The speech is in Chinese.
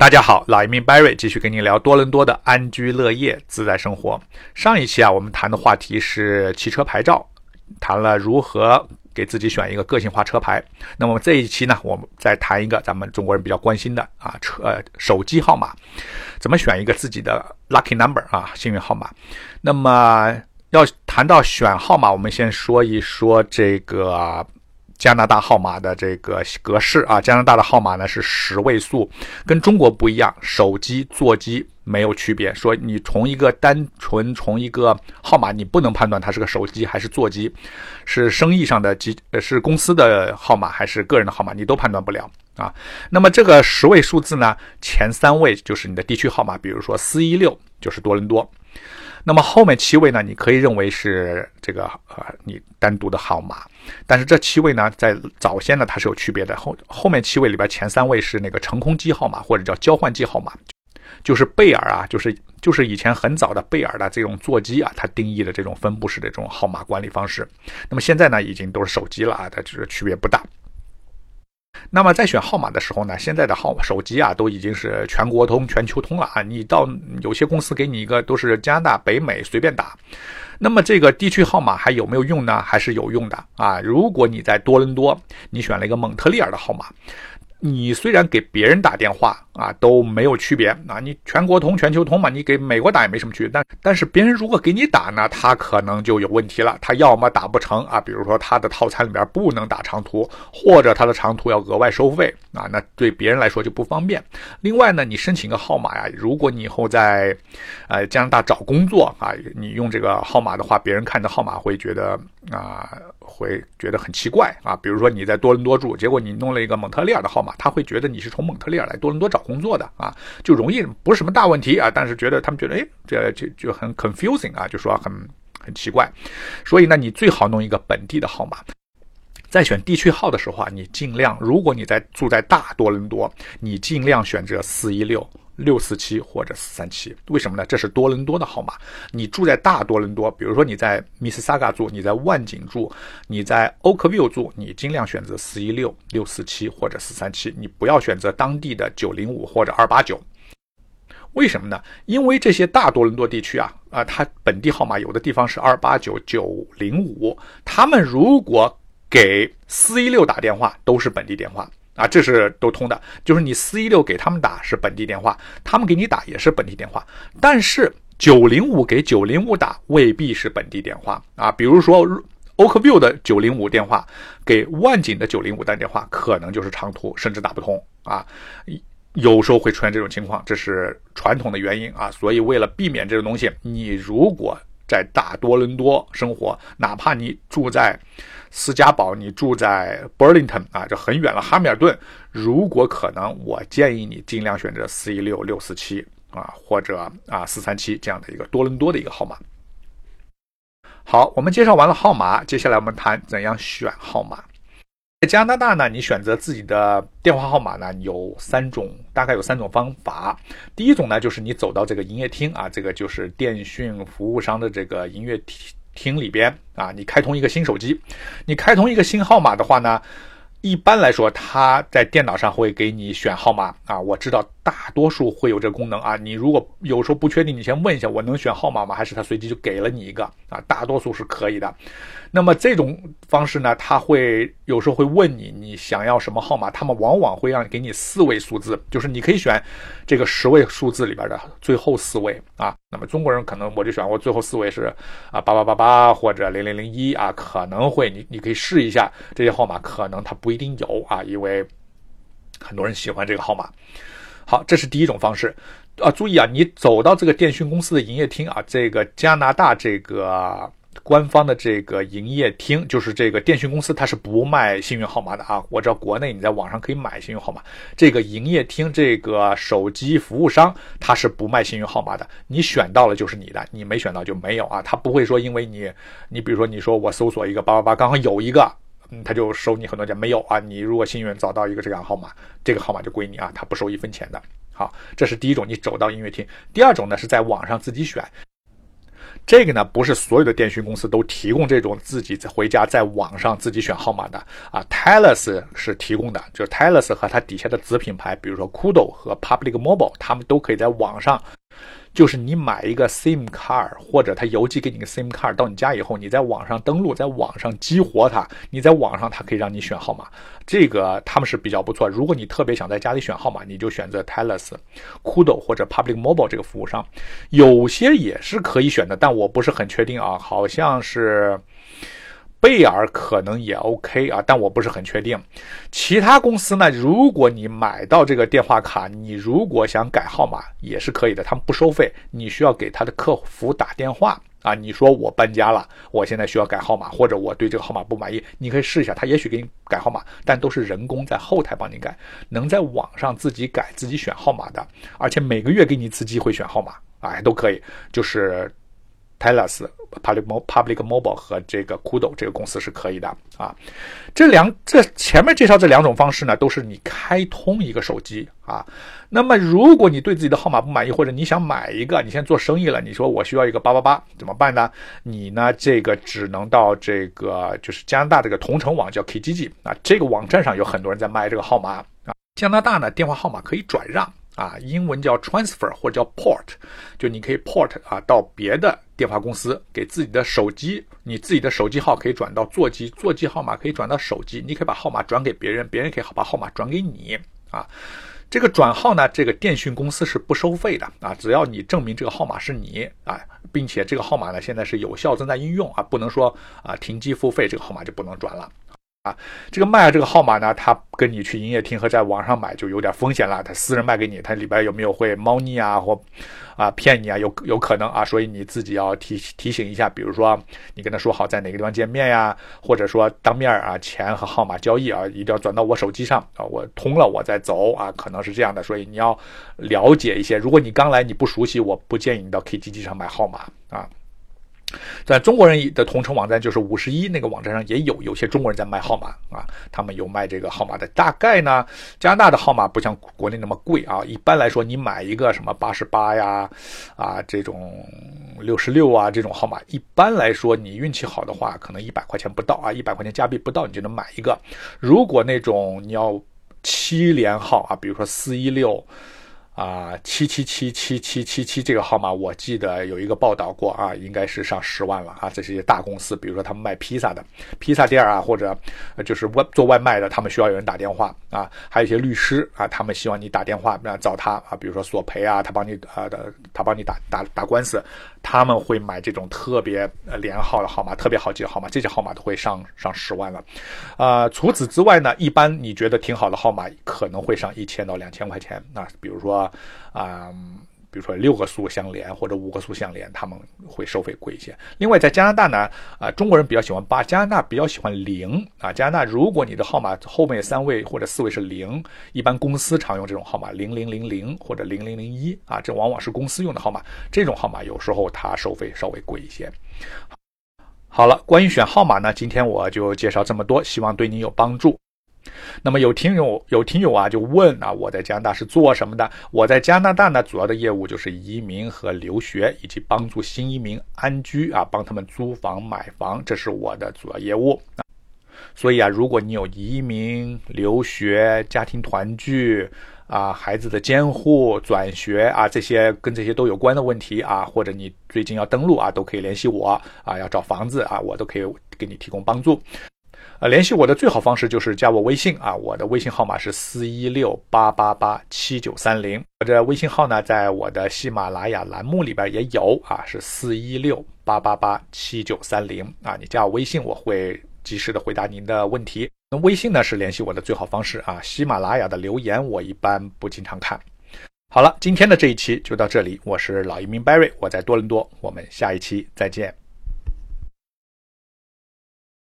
大家好，老移民 Barry 继续跟您聊多伦多的安居乐业、自在生活。上一期啊，我们谈的话题是汽车牌照，谈了如何给自己选一个个性化车牌。那么这一期呢，我们再谈一个咱们中国人比较关心的啊，车手机号码，怎么选一个自己的 lucky number 啊，幸运号码。那么要谈到选号码，我们先说一说这个。加拿大号码的这个格式啊，加拿大的号码呢是十位数，跟中国不一样，手机座机没有区别。说你从一个单纯从一个号码，你不能判断它是个手机还是座机，是生意上的机呃是公司的号码还是个人的号码，你都判断不了啊。那么这个十位数字呢，前三位就是你的地区号码，比如说四一六就是多伦多。那么后面七位呢？你可以认为是这个呃你单独的号码，但是这七位呢，在早先呢它是有区别的。后后面七位里边前三位是那个乘空机号码或者叫交换机号码，就是贝尔啊，就是就是以前很早的贝尔的这种座机啊，它定义的这种分布式的这种号码管理方式。那么现在呢，已经都是手机了啊，它就是区别不大。那么在选号码的时候呢，现在的号手机啊都已经是全国通、全球通了啊。你到有些公司给你一个都是加拿大、北美随便打。那么这个地区号码还有没有用呢？还是有用的啊。如果你在多伦多，你选了一个蒙特利尔的号码。你虽然给别人打电话啊都没有区别啊，你全国通、全球通嘛，你给美国打也没什么区别。但但是别人如果给你打呢，他可能就有问题了。他要么打不成啊，比如说他的套餐里边不能打长途，或者他的长途要额外收费啊，那对别人来说就不方便。另外呢，你申请个号码呀，如果你以后在呃加拿大找工作啊，你用这个号码的话，别人看着号码会觉得啊。会觉得很奇怪啊，比如说你在多伦多住，结果你弄了一个蒙特利尔的号码，他会觉得你是从蒙特利尔来多伦多找工作的啊，就容易不是什么大问题啊，但是觉得他们觉得哎，这就就很 confusing 啊，就说很很奇怪，所以呢，你最好弄一个本地的号码。在选地区号的时候啊，你尽量，如果你在住在大多伦多，你尽量选择四一六。六四七或者四三七，为什么呢？这是多伦多的号码。你住在大多伦多，比如说你在密斯萨嘎住，你在万景住，你在 Oakville 住，你尽量选择四一六、六四七或者四三七，你不要选择当地的九零五或者二八九。为什么呢？因为这些大多伦多地区啊，啊，它本地号码有的地方是二八九、九零五，他们如果给四一六打电话，都是本地电话。啊，这是都通的，就是你四一六给他们打是本地电话，他们给你打也是本地电话，但是九零五给九零五打未必是本地电话啊。比如说 Oakview 的九零五电话给万景的九零五打电话，可能就是长途，甚至打不通啊。有时候会出现这种情况，这是传统的原因啊。所以为了避免这种东西，你如果在大多伦多生活，哪怕你住在。斯嘉堡，你住在 Burlington 啊，这很远了。哈密尔顿，如果可能，我建议你尽量选择四一六六四七啊，或者啊四三七这样的一个多伦多的一个号码。好，我们介绍完了号码，接下来我们谈怎样选号码。在加拿大呢，你选择自己的电话号码呢，有三种，大概有三种方法。第一种呢，就是你走到这个营业厅啊，这个就是电讯服务商的这个营业厅。厅里边啊，你开通一个新手机，你开通一个新号码的话呢，一般来说，他在电脑上会给你选号码啊。我知道大多数会有这个功能啊。你如果有时候不确定，你先问一下，我能选号码吗？还是他随机就给了你一个啊？大多数是可以的。那么这种方式呢，他会有时候会问你，你想要什么号码？他们往往会让给你四位数字，就是你可以选这个十位数字里边的最后四位啊。那么中国人可能我就选我最后四位是啊八八八八或者零零零一啊，可能会你你可以试一下这些号码，可能它不不一定有啊，因为很多人喜欢这个号码。好，这是第一种方式啊。注意啊，你走到这个电讯公司的营业厅啊，这个加拿大这个。官方的这个营业厅，就是这个电讯公司，它是不卖幸运号码的啊。我知道国内你在网上可以买幸运号码，这个营业厅这个手机服务商，它是不卖幸运号码的。你选到了就是你的，你没选到就没有啊。他不会说因为你，你比如说你说我搜索一个八八八，刚好有一个，嗯，他就收你很多钱。没有啊，你如果幸运找到一个这样号码，这个号码就归你啊，他不收一分钱的。好，这是第一种，你走到音乐厅。第二种呢是在网上自己选。这个呢，不是所有的电讯公司都提供这种自己在回家在网上自己选号码的啊。Telus 是提供的，就是 Telus 和它底下的子品牌，比如说 Kudo 和 Public Mobile，他们都可以在网上。就是你买一个 SIM 卡或者他邮寄给你个 SIM 卡到你家以后，你在网上登录，在网上激活它，你在网上它可以让你选号码，这个他们是比较不错。如果你特别想在家里选号码，你就选择 Telus、Kudo 或者 Public Mobile 这个服务商，有些也是可以选的，但我不是很确定啊，好像是。贝尔可能也 OK 啊，但我不是很确定。其他公司呢？如果你买到这个电话卡，你如果想改号码也是可以的，他们不收费。你需要给他的客服打电话啊，你说我搬家了，我现在需要改号码，或者我对这个号码不满意，你可以试一下，他也许给你改号码，但都是人工在后台帮你改。能在网上自己改、自己选号码的，而且每个月给你一次机会选号码，哎，都可以，就是。Telus、Public Public Mobile 和这个 Kudo 这个公司是可以的啊。这两这前面介绍这两种方式呢，都是你开通一个手机啊。那么如果你对自己的号码不满意，或者你想买一个，你现在做生意了，你说我需要一个八八八，怎么办呢？你呢这个只能到这个就是加拿大这个同城网叫 KGG 啊，这个网站上有很多人在卖这个号码啊。加拿大呢电话号码可以转让。啊，英文叫 transfer 或者叫 port，就你可以 port 啊到别的电话公司，给自己的手机，你自己的手机号可以转到座机，座机号码可以转到手机，你可以把号码转给别人，别人可以把号码转给你啊。这个转号呢，这个电讯公司是不收费的啊，只要你证明这个号码是你啊，并且这个号码呢现在是有效正在应用啊，不能说啊停机付费这个号码就不能转了。啊，这个卖这个号码呢，他跟你去营业厅和在网上买就有点风险了。他私人卖给你，他里边有没有会猫腻啊，或啊骗你啊？有有可能啊，所以你自己要提提醒一下。比如说，你跟他说好在哪个地方见面呀，或者说当面啊，钱和号码交易啊，一定要转到我手机上啊，我通了我再走啊，可能是这样的。所以你要了解一些。如果你刚来你不熟悉，我不建议你到 KTG 上买号码啊。在中国人的同城网站，就是五十一那个网站上也有，有些中国人在卖号码啊，他们有卖这个号码的。大概呢，加拿大的号码不像国内那么贵啊。一般来说，你买一个什么八十八呀，啊这种六十六啊这种号码，一般来说你运气好的话，可能一百块钱不到啊，一百块钱加币不到，你就能买一个。如果那种你要七连号啊，比如说四一六。啊，七七七七七七七这个号码，我记得有一个报道过啊，应该是上十万了啊。这些大公司，比如说他们卖披萨的披萨店啊，或者就是外做外卖的，他们需要有人打电话啊。还有一些律师啊，他们希望你打电话啊找他啊，比如说索赔啊，他帮你啊的，他帮你打打打官司。他们会买这种特别连号的号码，特别好记的号码，这些号码都会上上十万了。啊，除此之外呢，一般你觉得挺好的号码可能会上一千到两千块钱啊，比如说啊。比如说六个数相连或者五个数相连，他们会收费贵一些。另外，在加拿大呢，啊，中国人比较喜欢八，加拿大比较喜欢零啊。加拿大，如果你的号码后面三位或者四位是零，一般公司常用这种号码零零零零或者零零零一啊，这往往是公司用的号码。这种号码有时候它收费稍微贵一些。好了，关于选号码呢，今天我就介绍这么多，希望对你有帮助。那么有听友有听友啊，就问啊，我在加拿大是做什么的？我在加拿大呢，主要的业务就是移民和留学，以及帮助新移民安居啊，帮他们租房买房，这是我的主要业务。所以啊，如果你有移民、留学、家庭团聚啊、孩子的监护、转学啊这些跟这些都有关的问题啊，或者你最近要登录啊，都可以联系我啊，要找房子啊，我都可以给你提供帮助。呃，联系我的最好方式就是加我微信啊，我的微信号码是四一六八八八七九三零，我这微信号呢，在我的喜马拉雅栏目里边也有啊，是四一六八八八七九三零啊，你加我微信，我会及时的回答您的问题。那微信呢是联系我的最好方式啊，喜马拉雅的留言我一般不经常看。好了，今天的这一期就到这里，我是老移民 Barry，我在多伦多，我们下一期再见。